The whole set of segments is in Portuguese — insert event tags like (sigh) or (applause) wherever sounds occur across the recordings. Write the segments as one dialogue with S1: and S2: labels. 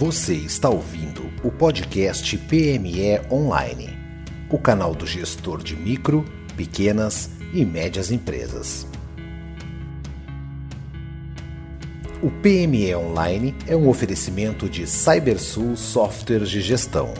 S1: Você está ouvindo o podcast PME Online, o canal do gestor de micro, pequenas e médias empresas. O PME Online é um oferecimento de CyberSul Softwares de Gestão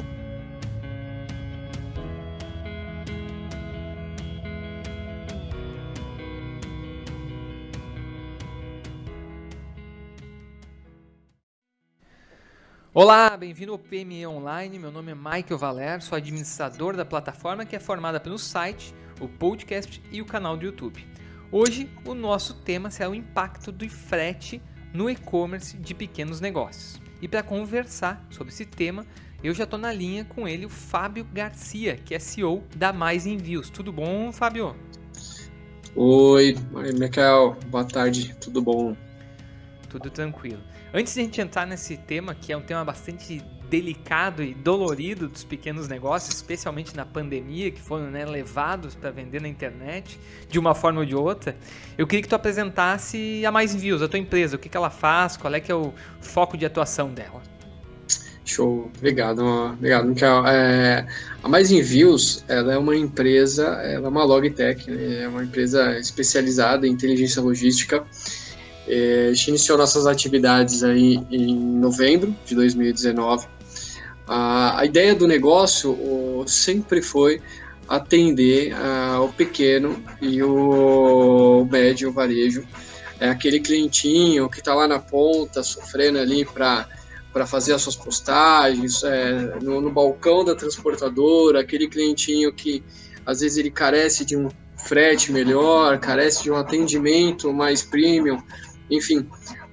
S2: Olá, bem-vindo ao PME Online. Meu nome é Michael Valer, sou administrador da plataforma que é formada pelo site, o podcast e o canal do YouTube. Hoje, o nosso tema será o impacto do frete no e-commerce de pequenos negócios. E para conversar sobre esse tema, eu já estou na linha com ele, o Fábio Garcia, que é CEO da Mais Envios. Tudo bom, Fábio?
S3: Oi, Michael. Boa tarde, tudo bom?
S2: Tudo tranquilo. Antes de a gente entrar nesse tema, que é um tema bastante delicado e dolorido dos pequenos negócios, especialmente na pandemia, que foram né, levados para vender na internet de uma forma ou de outra, eu queria que tu apresentasse a Mais Envios, a tua empresa, o que, que ela faz, qual é que é o foco de atuação dela.
S3: Show, obrigado, obrigado, Michael. É, a Mais Envios, ela é uma empresa, ela é uma logtech, né, é uma empresa especializada em inteligência logística é, a gente iniciou nossas atividades aí em novembro de 2019. A, a ideia do negócio o, sempre foi atender o pequeno e o médio varejo. É aquele clientinho que está lá na ponta, sofrendo ali para para fazer as suas postagens, é, no, no, balcão da transportadora, aquele clientinho que às vezes ele carece de um frete melhor, carece de um atendimento mais premium, enfim,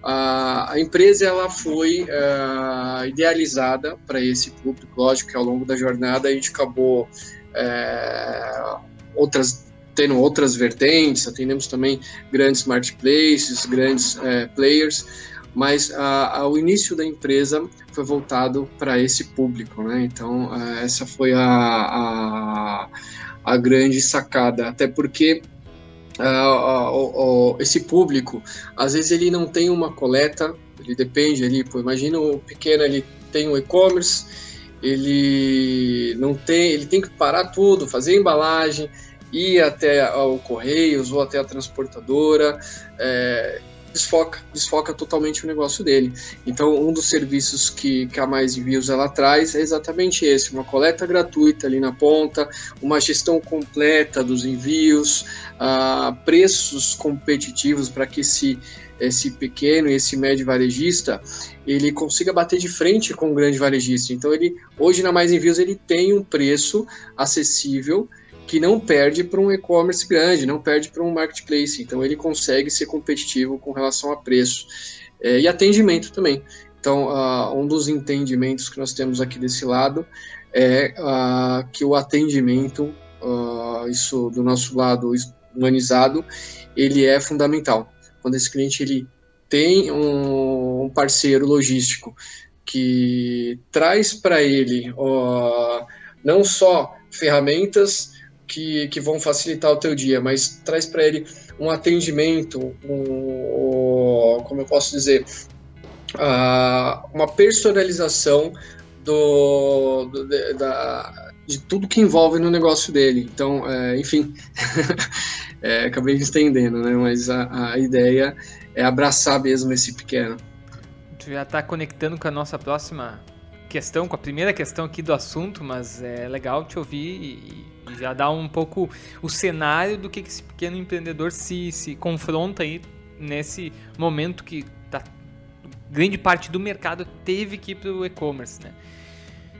S3: a, a empresa ela foi uh, idealizada para esse público. Lógico que ao longo da jornada a gente acabou uh, outras tendo outras vertentes, atendemos também grandes marketplaces, grandes uh, players, mas o início da empresa foi voltado para esse público, né? Então essa foi a, a, a grande sacada, até porque uh, uh, uh, esse público, às vezes ele não tem uma coleta, ele depende ali, imagina o pequeno, ele tem um e-commerce, ele não tem, ele tem que parar tudo, fazer embalagem, ir até o Correios ou até a transportadora, é, desfoca, desfoca totalmente o negócio dele. Então, um dos serviços que, que a Mais Envios ela traz é exatamente esse, uma coleta gratuita ali na ponta, uma gestão completa dos envios, uh, preços competitivos para que esse, esse pequeno e esse médio varejista ele consiga bater de frente com o grande varejista. Então, ele hoje na Mais Envios ele tem um preço acessível que não perde para um e-commerce grande, não perde para um marketplace. Então ele consegue ser competitivo com relação a preço é, e atendimento também. Então, uh, um dos entendimentos que nós temos aqui desse lado é uh, que o atendimento, uh, isso do nosso lado humanizado, ele é fundamental. Quando esse cliente ele tem um, um parceiro logístico que traz para ele não só ferramentas que, que vão facilitar o teu dia, mas traz para ele um atendimento, um, como eu posso dizer, uh, uma personalização do, do de, da, de tudo que envolve no negócio dele. Então, é, enfim, (laughs) é, acabei estendendo, né? Mas a, a ideia é abraçar mesmo esse pequeno.
S2: Tu já está conectando com a nossa próxima questão, com a primeira questão aqui do assunto, mas é legal te ouvir e, e já dar um pouco o cenário do que esse pequeno empreendedor se, se confronta aí nesse momento que tá, grande parte do mercado teve que ir para o e-commerce, né?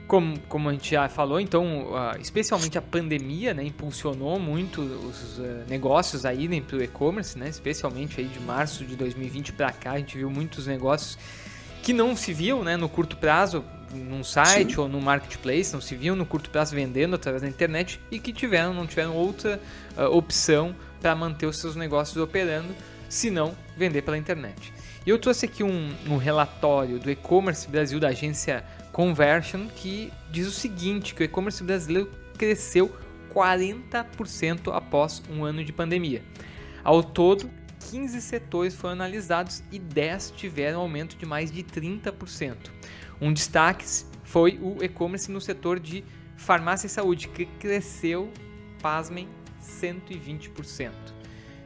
S2: Como, como a gente já falou, então, uh, especialmente a pandemia, né, impulsionou muito os uh, negócios a irem para o e-commerce, né, especialmente aí de março de 2020 para cá, a gente viu muitos negócios que não se viam né, no curto prazo, num site Sim. ou no marketplace, não se viam no curto prazo vendendo através da internet e que tiveram, não tiveram outra uh, opção para manter os seus negócios operando, se não vender pela internet. E eu trouxe aqui um, um relatório do e-commerce Brasil da agência Conversion que diz o seguinte, que o e-commerce brasileiro cresceu 40% após um ano de pandemia. Ao todo, 15 setores foram analisados e 10 tiveram aumento de mais de 30%. Um destaque foi o e-commerce no setor de farmácia e saúde, que cresceu, pasmem, 120%.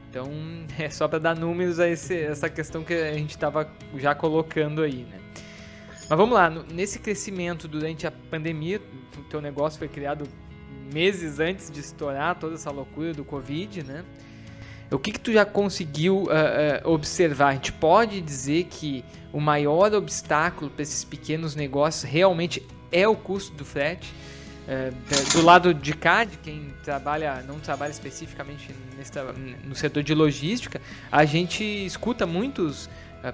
S2: Então, (laughs) é só para dar números a esse, essa questão que a gente estava já colocando aí, né? Mas vamos lá, nesse crescimento durante a pandemia, o teu negócio foi criado meses antes de estourar toda essa loucura do Covid, né? O que, que tu já conseguiu uh, uh, observar? A gente pode dizer que o maior obstáculo para esses pequenos negócios realmente é o custo do frete? Uh, do lado de cá, de quem trabalha, não trabalha especificamente nesse, no setor de logística, a gente escuta muitos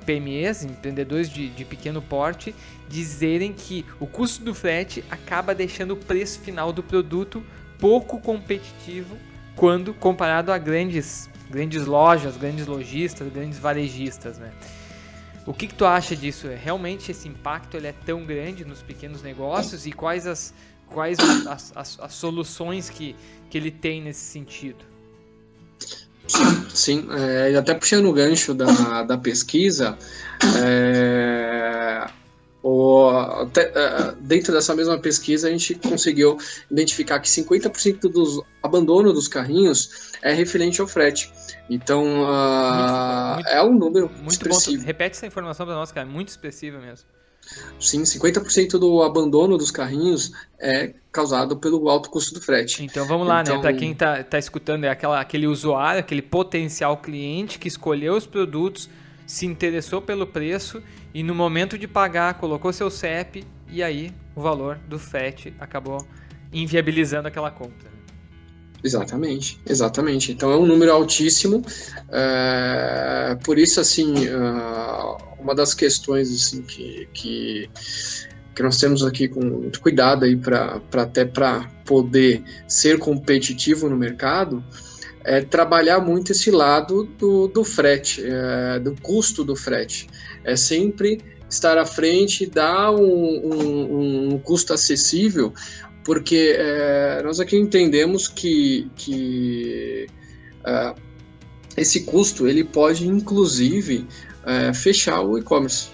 S2: PMEs, empreendedores de, de pequeno porte, dizerem que o custo do frete acaba deixando o preço final do produto pouco competitivo quando comparado a grandes, grandes lojas, grandes lojistas, grandes varejistas, né? O que, que tu acha disso? É, realmente esse impacto ele é tão grande nos pequenos negócios e quais as, quais as, as, as soluções que, que ele tem nesse sentido?
S3: Sim, é, até puxando o gancho da, da pesquisa, é, até, é, dentro dessa mesma pesquisa a gente conseguiu identificar que 50% dos abandono dos carrinhos é referente ao frete. Então, uh, muito, é um número muito expressivo.
S2: Bom. Repete essa informação para nós, cara, muito expressiva mesmo.
S3: Sim, 50% do abandono dos carrinhos é causado pelo alto custo do frete.
S2: Então vamos lá, né? então... né? Para quem está tá escutando, é aquela, aquele usuário, aquele potencial cliente que escolheu os produtos, se interessou pelo preço e no momento de pagar colocou seu CEP e aí o valor do frete acabou inviabilizando aquela compra.
S3: Exatamente, exatamente. Então é um número altíssimo. É, por isso, assim, uh, uma das questões assim, que, que, que nós temos aqui com muito cuidado aí para até para poder ser competitivo no mercado é trabalhar muito esse lado do, do frete, é, do custo do frete. É sempre estar à frente, dar um, um, um custo acessível porque é, nós aqui entendemos que, que é, esse custo ele pode inclusive é, fechar o e-commerce.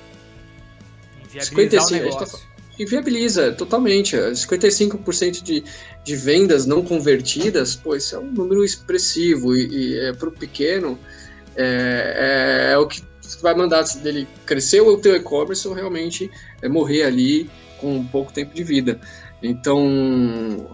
S2: Inviabiliza tá,
S3: inviabiliza totalmente. 55% de, de vendas não convertidas, pô, isso é um número expressivo e, e é, para o pequeno é, é, é, o que vai mandar dele crescer o teu e-commerce ou realmente é morrer ali com pouco tempo de vida. Então,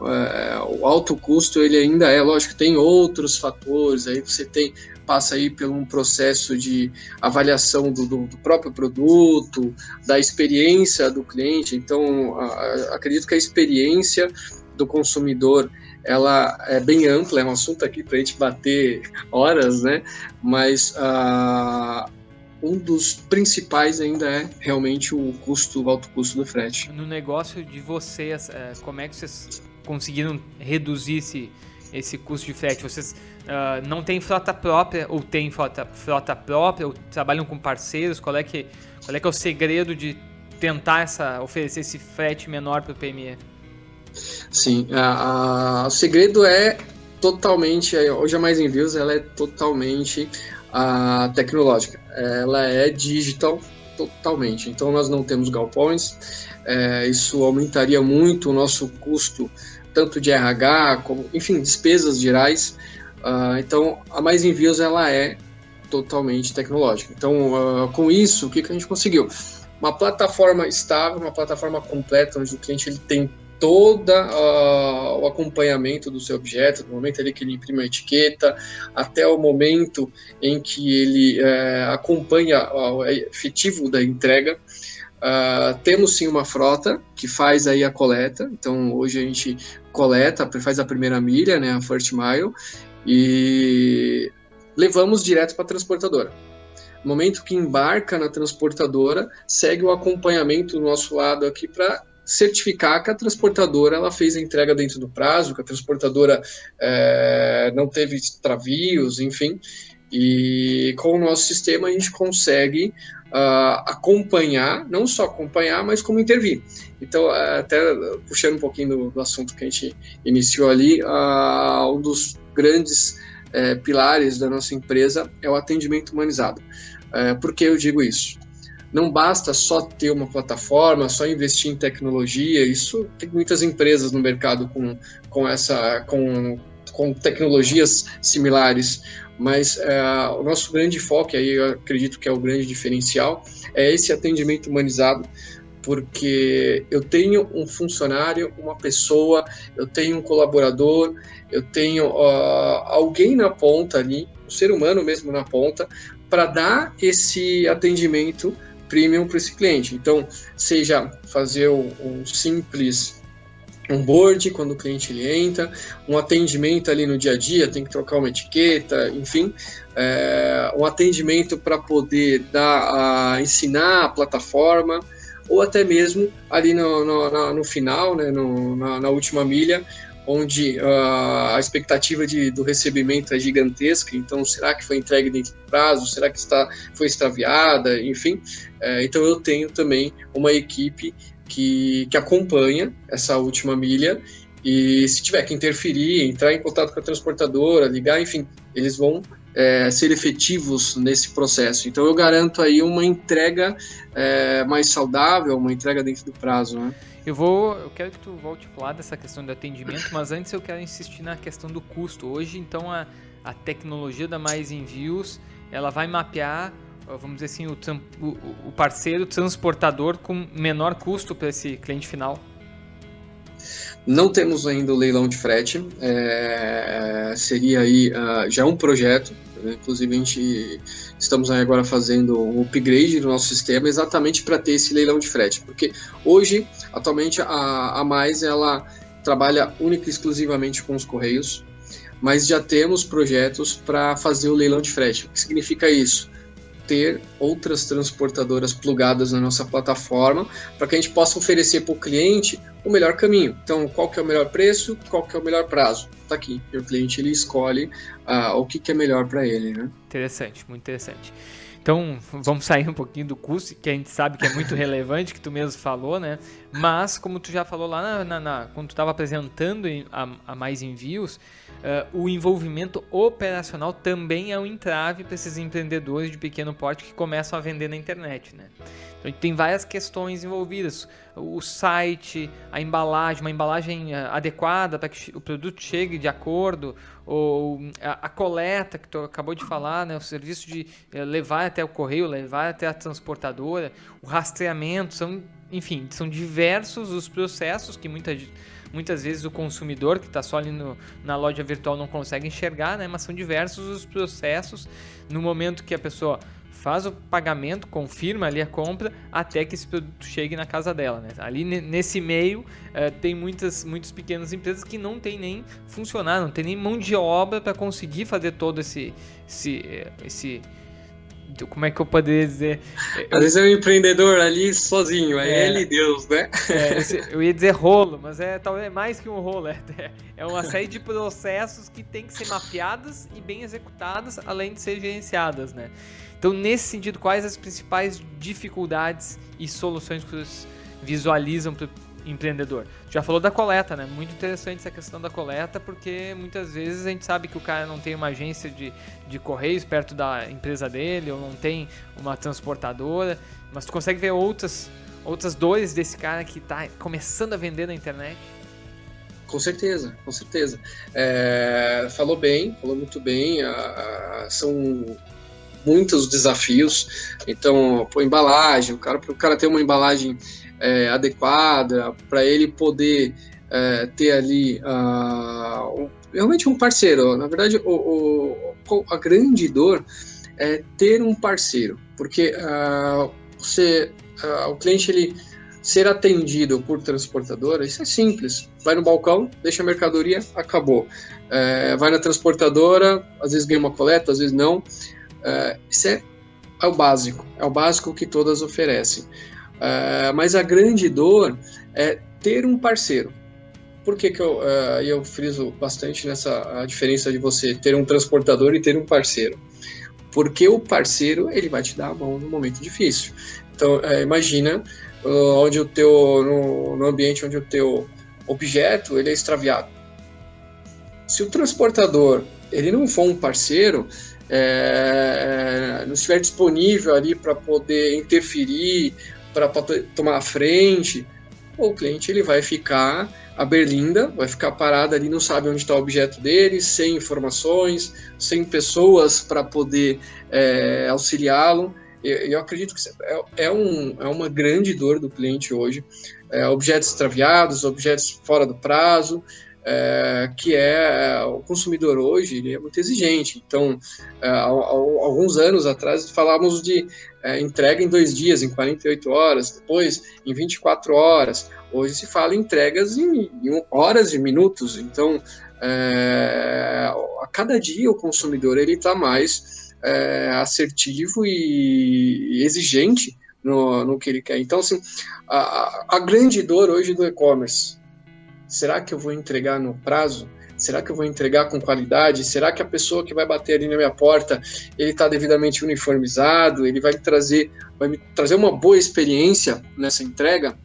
S3: é, o alto custo ele ainda é, lógico, tem outros fatores. Aí você tem passa aí por um processo de avaliação do, do, do próprio produto, da experiência do cliente. Então, a, a, acredito que a experiência do consumidor ela é bem ampla, é um assunto aqui para a gente bater horas, né? Mas a, um dos principais ainda é realmente o custo, o alto custo do frete.
S2: No negócio de vocês, é, como é que vocês conseguiram reduzir esse, esse custo de frete? Vocês uh, não têm frota própria ou têm frota, frota própria ou trabalham com parceiros? Qual é que, qual é, que é o segredo de tentar essa, oferecer esse frete menor para o PME?
S3: Sim, a, a, o segredo é totalmente, hoje a Mais Envios ela é totalmente a tecnológica. Ela é digital totalmente. Então nós não temos galpões. É, isso aumentaria muito o nosso custo, tanto de RH como, enfim, despesas gerais. Uh, então a Mais Envios ela é totalmente tecnológica. Então uh, com isso o que, que a gente conseguiu? Uma plataforma estável, uma plataforma completa onde o cliente ele tem toda o acompanhamento do seu objeto, do momento ali que ele imprime a etiqueta, até o momento em que ele uh, acompanha o efetivo da entrega. Uh, temos sim uma frota que faz aí a coleta, então hoje a gente coleta, faz a primeira milha, né, a first mile, e levamos direto para a transportadora. No momento que embarca na transportadora, segue o acompanhamento do nosso lado aqui para certificar que a transportadora ela fez a entrega dentro do prazo, que a transportadora é, não teve extravios, enfim. E com o nosso sistema a gente consegue uh, acompanhar, não só acompanhar, mas como intervir. Então, até puxando um pouquinho do, do assunto que a gente iniciou ali, uh, um dos grandes uh, pilares da nossa empresa é o atendimento humanizado. Por que eu digo isso? Não basta só ter uma plataforma, só investir em tecnologia. Isso tem muitas empresas no mercado com, com essa com, com tecnologias similares, mas é, o nosso grande foco, aí eu acredito que é o grande diferencial, é esse atendimento humanizado, porque eu tenho um funcionário, uma pessoa, eu tenho um colaborador, eu tenho uh, alguém na ponta ali, um ser humano mesmo na ponta, para dar esse atendimento premium para esse cliente. Então, seja fazer um simples um board quando o cliente ele entra, um atendimento ali no dia a dia, tem que trocar uma etiqueta, enfim, é, um atendimento para poder dar, a, ensinar a plataforma, ou até mesmo ali no, no, no final, né, no, na, na, última milha, onde uh, a expectativa de, do recebimento é gigantesca, então será que foi entregue dentro do prazo, será que está, foi extraviada, enfim, é, então eu tenho também uma equipe que, que acompanha essa última milha e se tiver que interferir, entrar em contato com a transportadora, ligar, enfim, eles vão é, ser efetivos nesse processo. Então eu garanto aí uma entrega é, mais saudável, uma entrega dentro do prazo, né?
S2: Eu vou, eu quero que tu volte a falar dessa questão do atendimento, mas antes eu quero insistir na questão do custo. Hoje, então, a, a tecnologia da Mais Envios, ela vai mapear vamos dizer assim, o, o parceiro transportador com menor custo para esse cliente final?
S3: Não temos ainda o leilão de frete, é, seria aí uh, já um projeto, inclusive a gente estamos agora fazendo um upgrade do nosso sistema exatamente para ter esse leilão de frete, porque hoje, atualmente, a, a Mais ela trabalha única e exclusivamente com os correios, mas já temos projetos para fazer o leilão de frete. O que significa isso? Ter outras transportadoras plugadas na nossa plataforma para que a gente possa oferecer para o cliente o melhor caminho. Então, qual que é o melhor preço, qual que é o melhor prazo? Está aqui. E o cliente ele escolhe uh, o que, que é melhor para ele. Né?
S2: Interessante, muito interessante. Então, vamos sair um pouquinho do custo, que a gente sabe que é muito (laughs) relevante, que tu mesmo falou, né? Mas, como tu já falou lá na, na, na quando tu estava apresentando a, a, mais envios, Uh, o envolvimento operacional também é um entrave para esses empreendedores de pequeno porte que começam a vender na internet. Né? Então, tem várias questões envolvidas. O site, a embalagem, uma embalagem uh, adequada para que o produto chegue de acordo, ou a, a, coleta que tu acabou de falar, né? o serviço de uh, levar até o correio, levar até a transportadora, o rastreamento, são, enfim, são diversos os processos que muita muitas vezes o consumidor que está só ali no, na loja virtual não consegue enxergar, né? Mas são diversos os processos no momento que a pessoa faz o pagamento, confirma ali a compra, até que esse produto chegue na casa dela. Né? Ali nesse meio uh, tem muitas, muitas pequenas empresas que não tem nem funcionário, não tem nem mão de obra para conseguir fazer todo esse, esse, esse como é que eu poderia dizer?
S3: Às vezes é um empreendedor ali sozinho, é, é ele e Deus, né?
S2: É, eu ia dizer rolo, mas é talvez é mais que um rolo, é, é uma série de processos que tem que ser mapeadas e bem executadas, além de ser gerenciadas, né? Então, nesse sentido, quais as principais dificuldades e soluções que vocês visualizam para empreendedor. Já falou da coleta, né? Muito interessante essa questão da coleta, porque muitas vezes a gente sabe que o cara não tem uma agência de, de correios perto da empresa dele, ou não tem uma transportadora, mas tu consegue ver outras, outras dores desse cara que está começando a vender na internet.
S3: Com certeza, com certeza. É, falou bem, falou muito bem. A, a, são muitos desafios. Então, pô, embalagem, o cara, o cara ter uma embalagem é, adequada, para ele poder é, ter ali uh, realmente um parceiro. Na verdade, o, o, a grande dor é ter um parceiro, porque uh, você, uh, o cliente ele ser atendido por transportadora, isso é simples. Vai no balcão, deixa a mercadoria, acabou. É, vai na transportadora, às vezes ganha uma coleta, às vezes não. É, isso é, é o básico, é o básico que todas oferecem. Uh, mas a grande dor é ter um parceiro. Por que, que eu, uh, eu friso bastante nessa a diferença de você ter um transportador e ter um parceiro? Porque o parceiro ele vai te dar a mão no momento difícil. Então uh, imagina onde o teu no, no ambiente onde o teu objeto ele é extraviado. Se o transportador ele não for um parceiro, é, não estiver disponível ali para poder interferir, para tomar a frente, o cliente ele vai ficar a berlinda, vai ficar parado ali, não sabe onde está o objeto dele, sem informações, sem pessoas para poder é, auxiliá-lo. Eu, eu, acredito que é, é, um, é uma grande dor do cliente hoje. É, objetos extraviados, objetos fora do prazo, é, que é o consumidor hoje ele é muito exigente. Então, é, alguns anos atrás falávamos de é, entrega em dois dias, em 48 horas, depois em 24 horas. Hoje se fala em entregas em, em horas e minutos. Então, é, a cada dia o consumidor ele está mais é, assertivo e exigente no, no que ele quer. Então, assim, a, a grande dor hoje do e-commerce Será que eu vou entregar no prazo? Será que eu vou entregar com qualidade? Será que a pessoa que vai bater ali na minha porta, ele está devidamente uniformizado? Ele vai me trazer, vai me trazer uma boa experiência nessa entrega?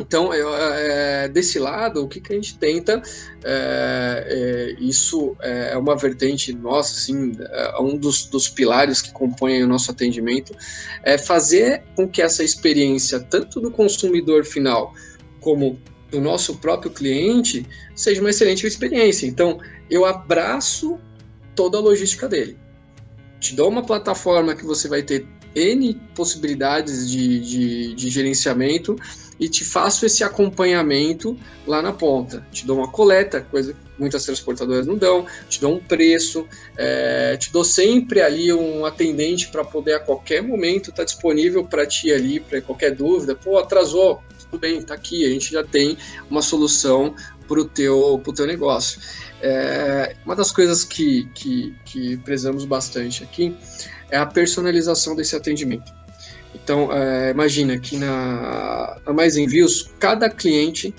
S3: Então, é, desse lado, o que, que a gente tenta, é, é, isso é uma vertente nossa, assim, é um dos, dos pilares que compõem o nosso atendimento, é fazer com que essa experiência, tanto do consumidor final, como do nosso próprio cliente seja uma excelente experiência. Então, eu abraço toda a logística dele. Te dou uma plataforma que você vai ter N possibilidades de, de, de gerenciamento e te faço esse acompanhamento lá na ponta. Te dou uma coleta, coisa que muitas transportadoras não dão, te dou um preço, é, te dou sempre ali um atendente para poder a qualquer momento estar tá disponível para ti ali, para qualquer dúvida. Pô, atrasou, tudo bem, está aqui, a gente já tem uma solução para o teu, teu negócio. É, uma das coisas que, que, que prezamos bastante aqui é a personalização desse atendimento. Então, é, imagina que na, na Mais Envios, cada cliente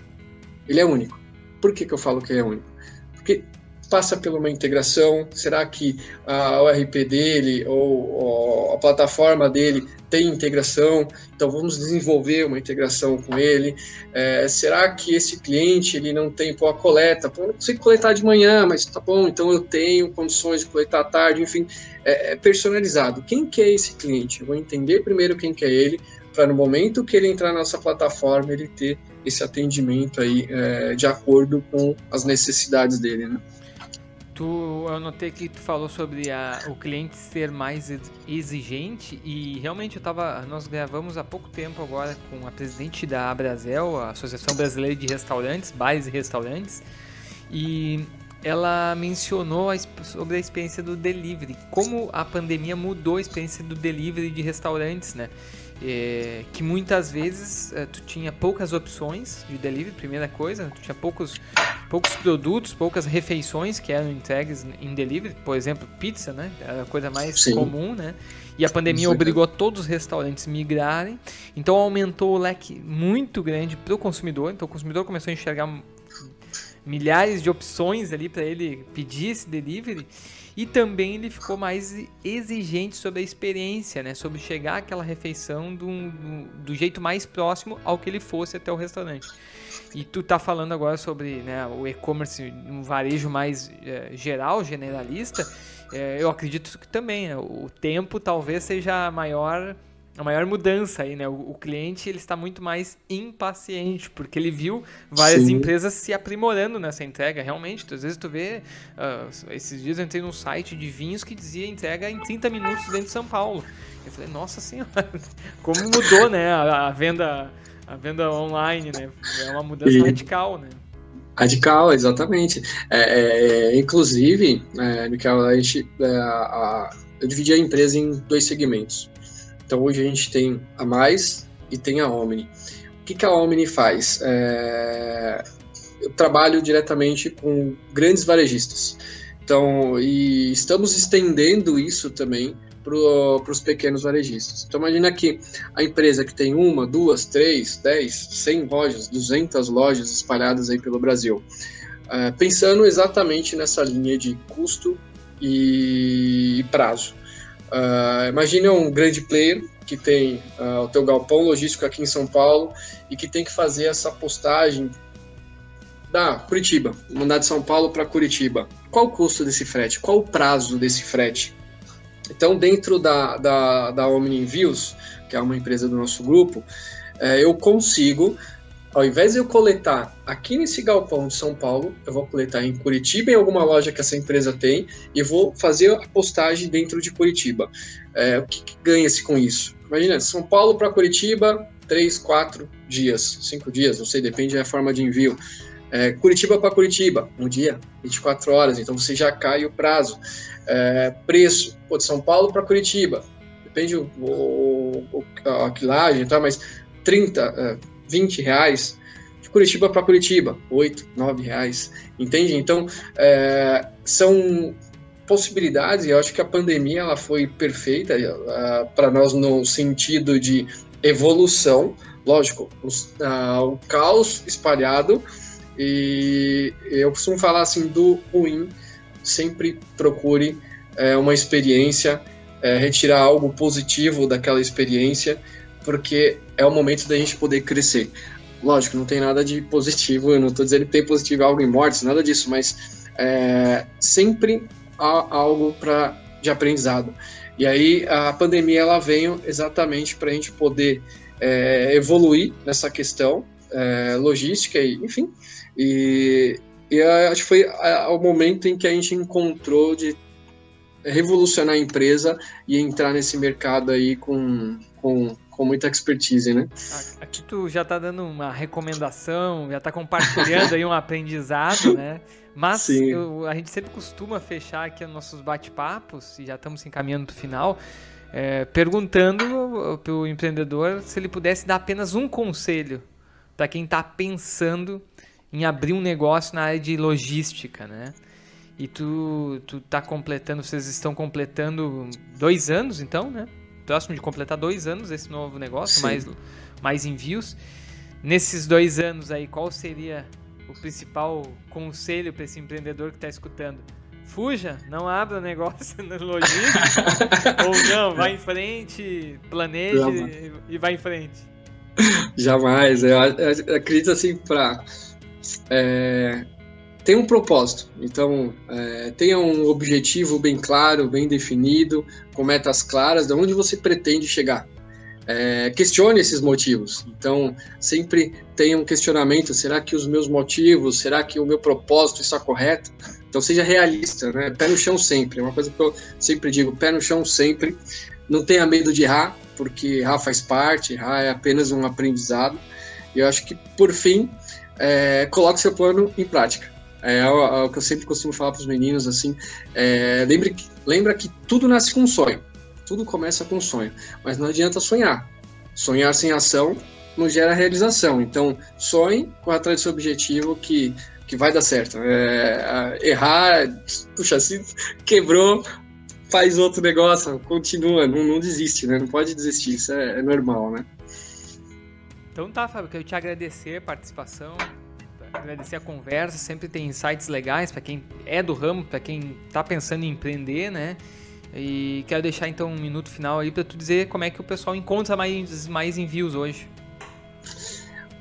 S3: ele é único. Por que, que eu falo que ele é único? Porque passa por uma integração? Será que a ORP dele ou, ou, a plataforma dele tem integração? Então vamos desenvolver uma integração com ele. É, será que esse cliente ele não tem pô, a coleta? Pô, eu não consigo coletar de manhã, mas tá bom, então eu tenho condições de coletar à tarde, enfim, é, é personalizado. Quem que é esse cliente? Eu vou entender primeiro quem que é ele, para no momento que ele entrar na nossa plataforma ele ter esse atendimento aí é, de acordo com as necessidades dele, né?
S2: Tu, eu notei que tu falou sobre a, o cliente ser mais exigente e realmente eu tava, nós gravamos há pouco tempo agora com a presidente da Abrazel, a Associação Brasileira de Restaurantes, Bares e Restaurantes, e ela mencionou a, sobre a experiência do delivery, como a pandemia mudou a experiência do delivery de restaurantes, né? É, que muitas vezes é, tu tinha poucas opções de delivery, primeira coisa, tu tinha poucos, poucos produtos, poucas refeições que eram entregues em delivery, por exemplo, pizza, né? Era a coisa mais Sim. comum, né? E a pandemia Sim. obrigou todos os restaurantes a migrarem, então aumentou o leque muito grande para o consumidor, então o consumidor começou a enxergar milhares de opções ali para ele pedir esse delivery. E também ele ficou mais exigente sobre a experiência, né? Sobre chegar aquela refeição do, do, do, jeito mais próximo ao que ele fosse até o restaurante. E tu tá falando agora sobre né, o e-commerce um varejo mais é, geral, generalista. É, eu acredito que também né, o tempo talvez seja maior a maior mudança aí, né? O, o, cliente ele está muito mais impaciente, porque ele viu várias Sim. empresas se aprimorando nessa entrega. Realmente, às vezes tu vê. Uh, esses dias eu entrei num site de vinhos que dizia entrega em 30 minutos dentro de São Paulo. Eu falei, nossa senhora, (laughs) como mudou, né? A, a venda, a venda online, né? É uma mudança e... radical, né?
S3: Radical, exatamente. É, é, inclusive, é, Michael, a gente, é, a, eu dividi a empresa em dois segmentos. Então hoje a gente tem a Mais e tem a Omni. O que, que a Omni faz? É... Eu trabalho diretamente com grandes varejistas. Então, e estamos estendendo isso também para os pequenos varejistas. Então, imagina que a empresa que tem uma, duas, três, dez, cem lojas, duzentas lojas espalhadas aí pelo Brasil, é, pensando exatamente nessa linha de custo e prazo. Uh, imagine um grande player que tem uh, o teu galpão logístico aqui em São Paulo e que tem que fazer essa postagem da Curitiba, mandar de São Paulo para Curitiba. Qual o custo desse frete? Qual o prazo desse frete? Então, dentro da, da, da Omni Envios, que é uma empresa do nosso grupo, é, eu consigo, ao invés de eu coletar aqui nesse galpão de São Paulo, eu vou coletar em Curitiba, em alguma loja que essa empresa tem, e vou fazer a postagem dentro de Curitiba. É, o que, que ganha-se com isso? Imagina, São Paulo para Curitiba, três, quatro dias, cinco dias, não sei, depende da forma de envio. É, Curitiba para Curitiba, um dia, 24 horas, então você já cai o prazo. É, preço, pô, de São Paulo para Curitiba, depende o, o, o, a quilagem, tá, mas 30, 20 é, reais. De Curitiba para Curitiba, 8, 9 reais. Entende? Então, é, são possibilidades, e eu acho que a pandemia ela foi perfeita uh, para nós no sentido de evolução, lógico, os, uh, o caos espalhado, e eu costumo falar assim do ruim, sempre procure uh, uma experiência, uh, retirar algo positivo daquela experiência, porque é o momento da gente poder crescer. Lógico, não tem nada de positivo, eu não estou dizendo que tem positivo algo em mortes, nada disso, mas é, sempre há algo para de aprendizado. E aí a pandemia ela veio exatamente para a gente poder é, evoluir nessa questão é, logística e enfim. E, e acho que foi o momento em que a gente encontrou de revolucionar a empresa e entrar nesse mercado aí com, com, com muita expertise, né?
S2: Aqui tu já está dando uma recomendação, já está compartilhando aí um aprendizado, né? Mas eu, a gente sempre costuma fechar aqui os nossos bate-papos, e já estamos encaminhando para o final, é, perguntando para o empreendedor se ele pudesse dar apenas um conselho para quem está pensando em abrir um negócio na área de logística, né? E tu, tu tá completando, vocês estão completando dois anos, então, né? Próximo de completar dois anos esse novo negócio, mais, mais envios. Nesses dois anos aí, qual seria o principal conselho para esse empreendedor que está escutando? Fuja, não abra negócio (laughs) no logística. (laughs) ou não, vá em frente, planeje Jamais. e vá em frente.
S3: Jamais. Eu, acredito assim, para. É, tem um propósito. Então, é, tenha um objetivo bem claro, bem definido, com metas claras, de onde você pretende chegar é, questione esses motivos. Então, sempre tenha um questionamento: será que os meus motivos, será que o meu propósito está correto? Então, seja realista, né? Pé no chão sempre. É uma coisa que eu sempre digo: pé no chão sempre. Não tenha medo de errar, porque errar faz parte, errar é apenas um aprendizado. E eu acho que, por fim, é, coloque seu plano em prática. É, é, o, que eu sempre costumo falar para os meninos, assim, é, lembre, lembra que tudo nasce com um sonho tudo começa com sonho, mas não adianta sonhar. Sonhar sem ação não gera realização. Então, sonhe com atrás do seu objetivo que, que vai dar certo. É, errar, puxa, se quebrou, faz outro negócio, continua, não, não desiste, né? Não pode desistir, isso é, é normal, né?
S2: Então tá, Fábio, quero te agradecer a participação, agradecer a conversa, sempre tem insights legais para quem é do ramo, para quem está pensando em empreender, né? E quero deixar então um minuto final aí para tu dizer como é que o pessoal encontra mais, mais envios hoje.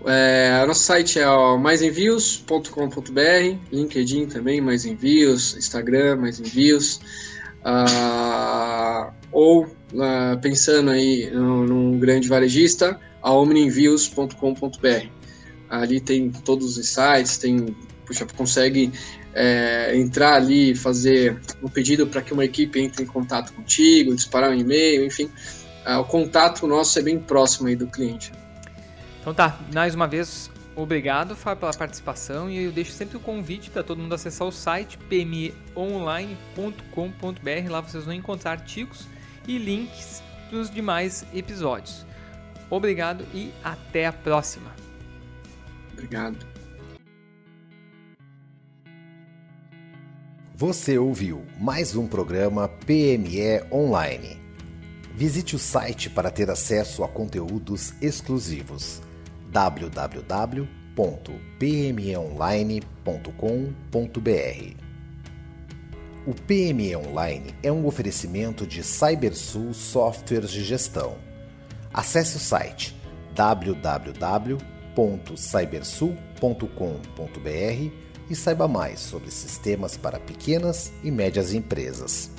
S3: É, nosso site é maisenvios.com.br, LinkedIn também, mais envios, Instagram, mais envios. Uh, ou uh, pensando aí num, grande varejista, a omnienvios.com.br. Ali tem todos os sites, tem, puxa, consegue é, entrar ali, fazer um pedido para que uma equipe entre em contato contigo, disparar um e-mail, enfim. É, o contato nosso é bem próximo aí do cliente.
S2: Então tá, mais uma vez, obrigado, Fábio, pela participação e eu deixo sempre o convite para todo mundo acessar o site pmeonline.com.br. Lá vocês vão encontrar artigos e links para os demais episódios. Obrigado e até a próxima.
S3: Obrigado.
S1: Você ouviu mais um programa PME Online. Visite o site para ter acesso a conteúdos exclusivos www.pmeonline.com.br. O PME Online é um oferecimento de CyberSul Softwares de Gestão. Acesse o site www.cybersul.com.br e saiba mais sobre sistemas para pequenas e médias empresas.